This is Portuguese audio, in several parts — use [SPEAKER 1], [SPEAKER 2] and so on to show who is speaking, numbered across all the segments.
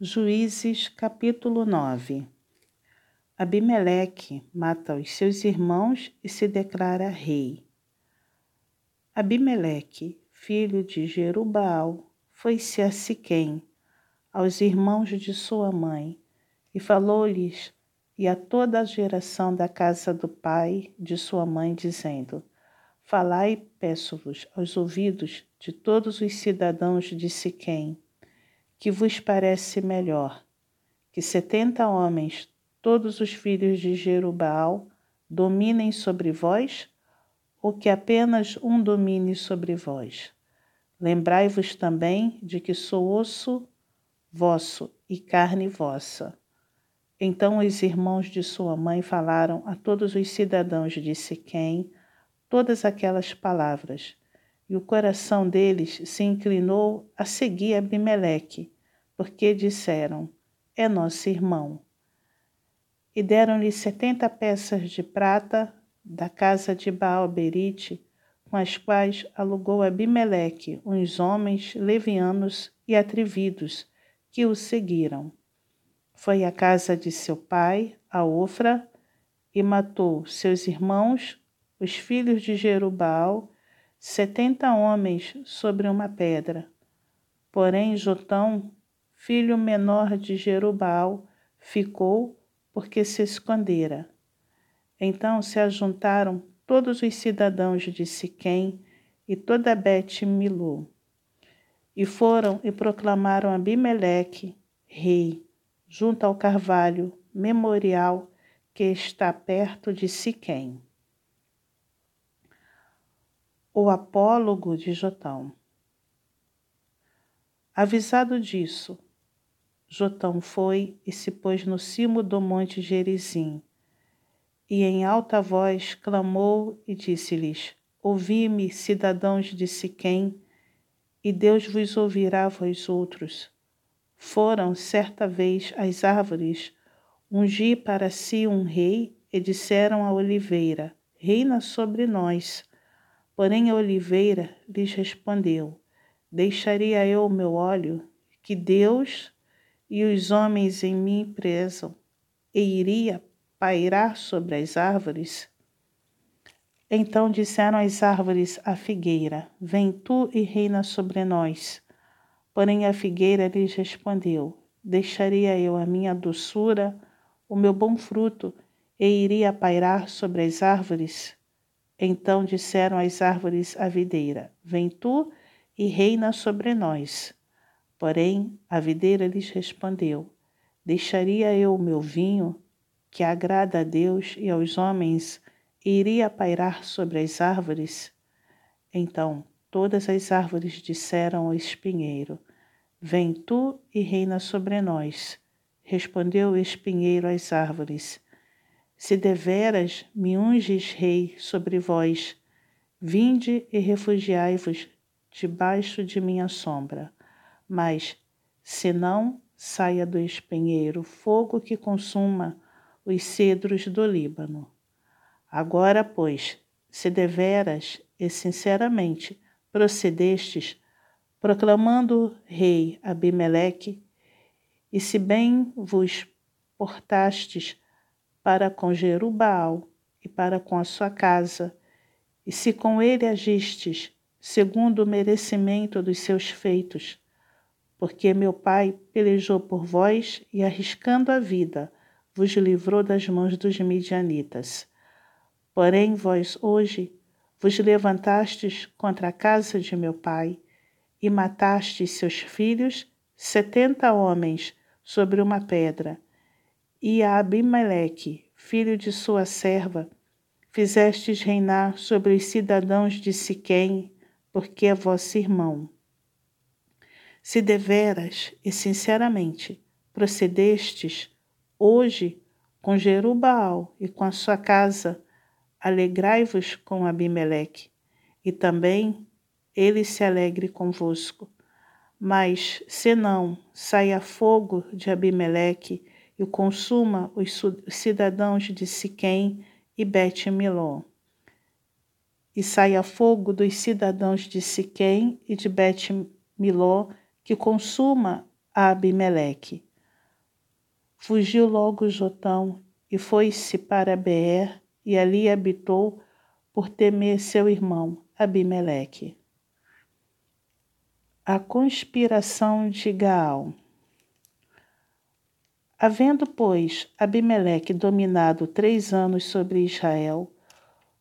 [SPEAKER 1] Juízes capítulo 9 Abimeleque mata os seus irmãos e se declara rei. Abimeleque, filho de Jerubaal, foi-se a Siquém, aos irmãos de sua mãe, e falou-lhes e a toda a geração da casa do pai de sua mãe, dizendo: Falai, peço-vos, aos ouvidos de todos os cidadãos de Siquém, que vos parece melhor, que setenta homens, todos os filhos de Jerubal, dominem sobre vós, ou que apenas um domine sobre vós? Lembrai-vos também de que sou osso vosso e carne vossa. Então os irmãos de sua mãe falaram a todos os cidadãos de Siquém todas aquelas palavras, e o coração deles se inclinou a seguir Abimeleque, porque disseram: É nosso irmão. E deram-lhe setenta peças de prata da casa de Baal-Berite, com as quais alugou Abimeleque uns homens levianos e atrevidos que o seguiram. Foi à casa de seu pai, a Ofra, e matou seus irmãos, os filhos de Jerubal, setenta homens sobre uma pedra. Porém, Jotão, filho menor de Jerubal, ficou porque se escondera. Então se ajuntaram todos os cidadãos de Siquém e toda Bet-Milu, e foram e proclamaram Abimeleque, rei, junto ao carvalho memorial que está perto de Siquém. O apólogo de Jotão. Avisado disso, Jotão foi e se pôs no cimo do monte Gerizim, e em alta voz clamou e disse-lhes: Ouvi-me, cidadãos de Siquém, e Deus vos ouvirá vós outros foram certa vez as árvores ungir para si um rei e disseram à oliveira: Reina sobre nós. Porém a oliveira lhes respondeu: Deixaria eu o meu óleo, que Deus e os homens em mim prezam, e iria pairar sobre as árvores? Então disseram as árvores à figueira: Vem tu e reina sobre nós. Porém a figueira lhes respondeu: Deixaria eu a minha doçura, o meu bom fruto, e iria pairar sobre as árvores? Então disseram as árvores à videira: Vem tu e reina sobre nós. Porém a videira lhes respondeu: Deixaria eu o meu vinho, que agrada a Deus e aos homens, e iria pairar sobre as árvores? Então todas as árvores disseram ao espinheiro: Vem tu e reina sobre nós. Respondeu o espinheiro às árvores: Se deveras me unges rei sobre vós, vinde e refugiai-vos debaixo de minha sombra. Mas, se não, saia do espinheiro fogo que consuma os cedros do Líbano. Agora, pois, se deveras e sinceramente procedestes proclamando rei Abimeleque, e se bem vos portastes para com Jerubal e para com a sua casa, e se com ele agistes segundo o merecimento dos seus feitos, porque meu pai pelejou por vós e, arriscando a vida, vos livrou das mãos dos midianitas. Porém, vós hoje vos levantastes contra a casa de meu pai e mataste seus filhos, setenta homens, sobre uma pedra, e a Abimeleque, filho de sua serva, fizestes reinar sobre os cidadãos de Siquém, porque é vosso irmão. Se deveras e sinceramente procedestes hoje com Jerubaal e com a sua casa, alegrai-vos com Abimeleque, e também ele se alegre convosco. Mas, se não, saia fogo de Abimeleque e consuma os cidadãos de Siquém e Bet-Miló. E saia fogo dos cidadãos de Siquém e de Bet-Miló que consuma a Abimeleque. Fugiu logo Jotão e foi-se para Beer e ali habitou por temer seu irmão Abimeleque. A conspiração de Gaal. Havendo, pois, Abimeleque dominado três anos sobre Israel,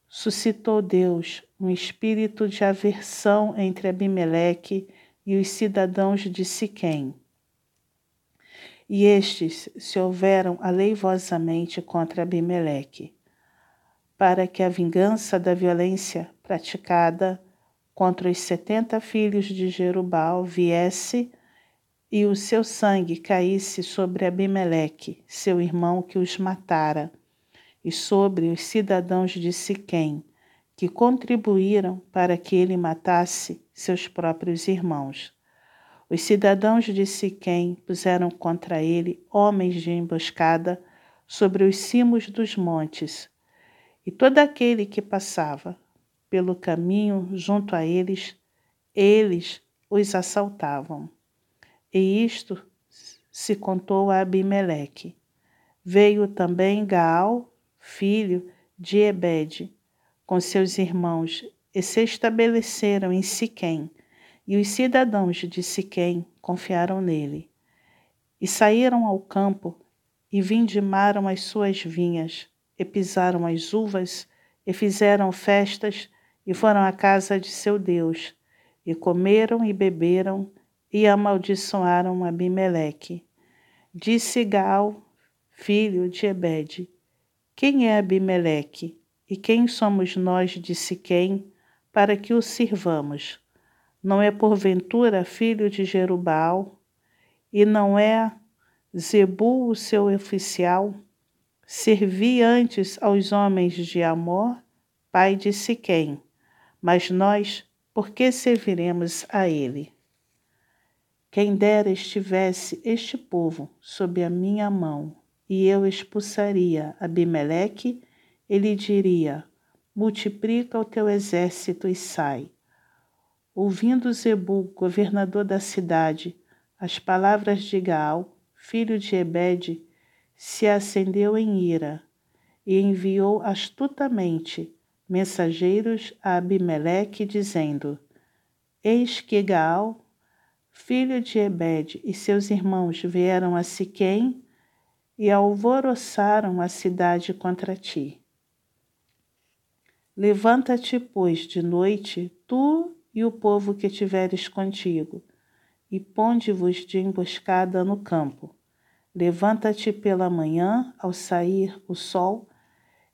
[SPEAKER 1] suscitou Deus um espírito de aversão entre Abimeleque e os cidadãos de Siquém. E estes se houveram aleivosamente contra Abimeleque, para que a vingança da violência praticada contra os setenta filhos de Jerubal viesse e o seu sangue caísse sobre Abimeleque, seu irmão que os matara, e sobre os cidadãos de Siquém, que contribuíram para que ele matasse seus próprios irmãos. Os cidadãos de Siquém puseram contra ele homens de emboscada sobre os cimos dos montes, e todo aquele que passava pelo caminho junto a eles, eles os assaltavam. E isto se contou a Abimeleque. Veio também Gaal, filho de Ebede, com seus irmãos, e se estabeleceram em Siquém, e os cidadãos de Siquém confiaram nele. E saíram ao campo, e vindimaram as suas vinhas, e pisaram as uvas, e fizeram festas, e foram à casa de seu Deus, e comeram e beberam, e amaldiçoaram Abimeleque. Disse Gal, filho de Ebede, quem é Abimeleque? E quem somos nós de Siquém para que o sirvamos? Não é porventura filho de Jerubal? E não é Zebu o seu oficial? Servi antes aos homens de Amor, pai de Siquém, mas nós, por que serviremos a ele? Quem dera estivesse este povo sob a minha mão, e eu expulsaria Abimeleque ele diria: Multiplica o teu exército e sai. Ouvindo Zebu, governador da cidade, as palavras de Gaal, filho de Ebede, se acendeu em ira e enviou astutamente mensageiros a Abimeleque, dizendo: Eis que Gaal, filho de Ebede, e seus irmãos vieram a Siquém e alvoroçaram a cidade contra ti. Levanta-te, pois, de noite, tu e o povo que tiveres contigo, e ponde-vos de emboscada no campo. Levanta-te pela manhã, ao sair o sol,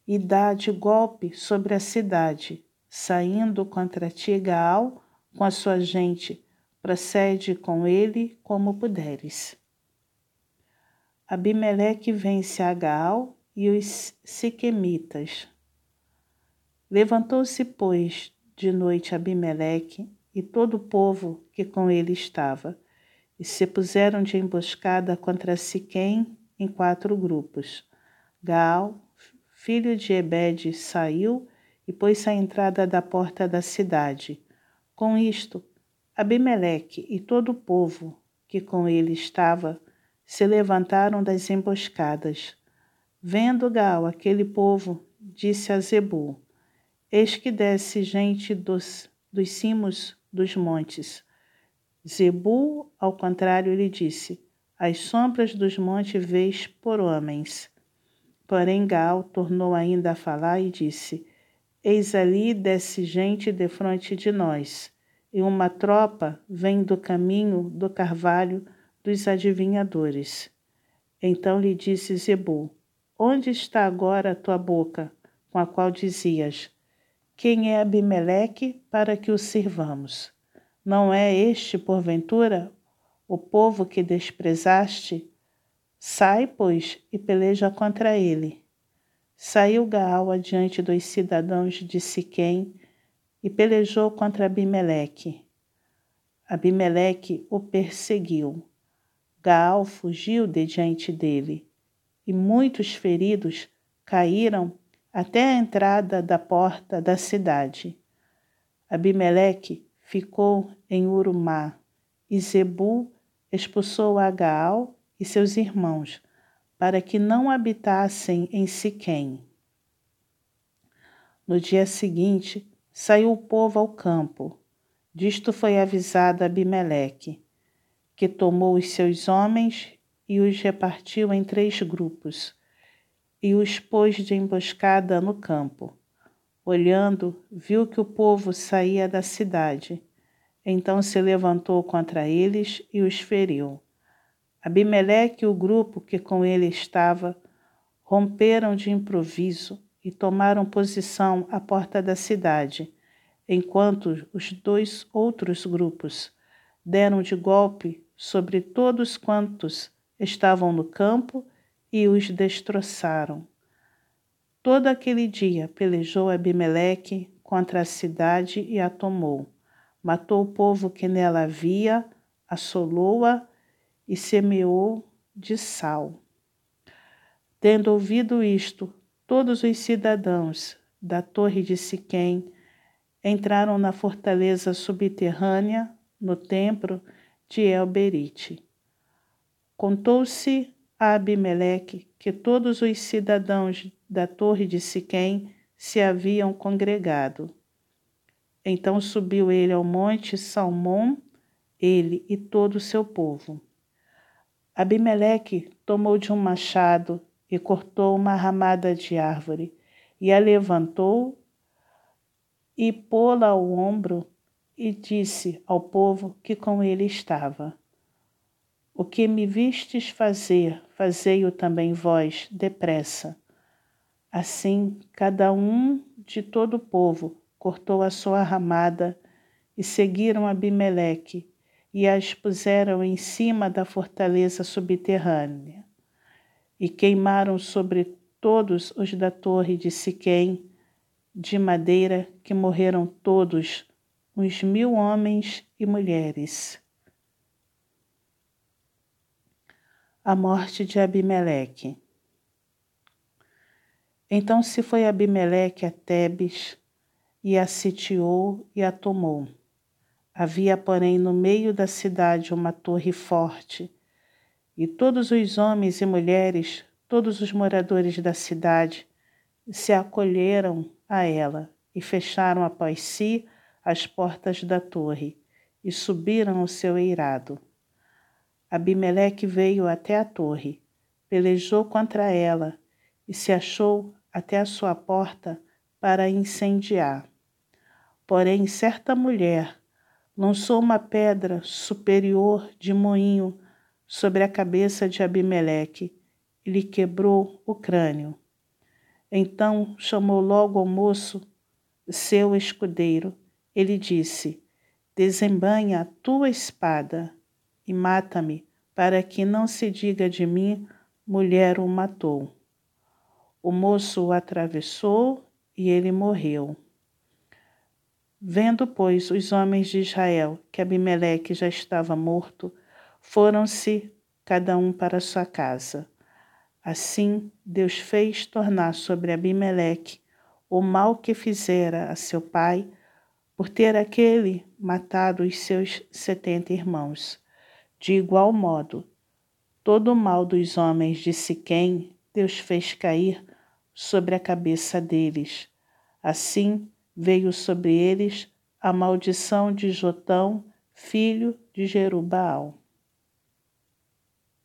[SPEAKER 1] e dá de golpe sobre a cidade, saindo contra ti Gaal com a sua gente, procede com ele como puderes. Abimeleque vence a Gaal e os siquemitas. Levantou-se, pois, de noite Abimeleque e todo o povo que com ele estava, e se puseram de emboscada contra Siquém em quatro grupos. Gaal, filho de Ebede, saiu e pôs-se à entrada da porta da cidade. Com isto, Abimeleque e todo o povo que com ele estava se levantaram das emboscadas. Vendo Gaal aquele povo, disse a Zebu: Eis que desce gente dos, dos cimos dos montes. Zebu, ao contrário, lhe disse: As sombras dos montes vês por homens. Porém, Gal tornou ainda a falar e disse: Eis ali desce gente defronte de nós, e uma tropa vem do caminho do carvalho dos adivinhadores. Então lhe disse Zebu: Onde está agora a tua boca, com a qual dizias: quem é Abimeleque para que o sirvamos? Não é este, porventura, o povo que desprezaste? Sai, pois, e peleja contra ele. Saiu Gaal adiante dos cidadãos de Siquém e pelejou contra Abimeleque. Abimeleque o perseguiu. Gaal fugiu de diante dele, e muitos feridos caíram até a entrada da porta da cidade. Abimeleque ficou em Urumá, e Zebu expulsou Agaal e seus irmãos, para que não habitassem em Siquém. No dia seguinte, saiu o povo ao campo. Disto foi avisado Abimeleque, que tomou os seus homens e os repartiu em três grupos, e os pôs de emboscada no campo. Olhando, viu que o povo saía da cidade. Então se levantou contra eles e os feriu. Abimeleque e o grupo que com ele estava romperam de improviso e tomaram posição à porta da cidade, enquanto os dois outros grupos deram de golpe sobre todos quantos estavam no campo e os destroçaram. Todo aquele dia pelejou Abimeleque contra a cidade e a tomou. Matou o povo que nela havia, assolou-a e semeou de sal. Tendo ouvido isto, todos os cidadãos da torre de Siquém entraram na fortaleza subterrânea, no templo de Elberite. Contou-se a Abimeleque que todos os cidadãos da torre de Siquém se haviam congregado. Então subiu ele ao monte Salmão, ele e todo o seu povo. Abimeleque tomou de um machado e cortou uma ramada de árvore, e a levantou e pô-la ao ombro, e disse ao povo que com ele estava: O que me vistes fazer, fazei-o também vós, depressa. Assim, cada um de todo o povo cortou a sua ramada e seguiram Abimeleque e as puseram em cima da fortaleza subterrânea, e queimaram sobre todos os da torre de Siquém de madeira, que morreram todos, uns mil homens e mulheres. A morte de Abimeleque. Então se foi Abimeleque a Tebes, e a sitiou e a tomou Havia, porém, no meio da cidade uma torre forte, e todos os homens e mulheres, todos os moradores da cidade, se acolheram a ela e fecharam após si as portas da torre e subiram ao seu eirado. Abimeleque veio até a torre, pelejou contra ela e se achou até a sua porta para incendiar. Porém, certa mulher, lançou uma pedra superior de moinho sobre a cabeça de Abimeleque e lhe quebrou o crânio. Então chamou logo ao moço, seu escudeiro. Ele disse: Desembanha a tua espada e mata-me, para que não se diga de mim, mulher o matou. O moço o atravessou e ele morreu. Vendo, pois, os homens de Israel que Abimeleque já estava morto, foram-se cada um para sua casa. Assim, Deus fez tornar sobre Abimeleque o mal que fizera a seu pai, por ter aquele matado os seus setenta irmãos. De igual modo, todo o mal dos homens de Siquém Deus fez cair sobre a cabeça deles. Assim, veio sobre eles a maldição de Jotão, filho de Jerubaal.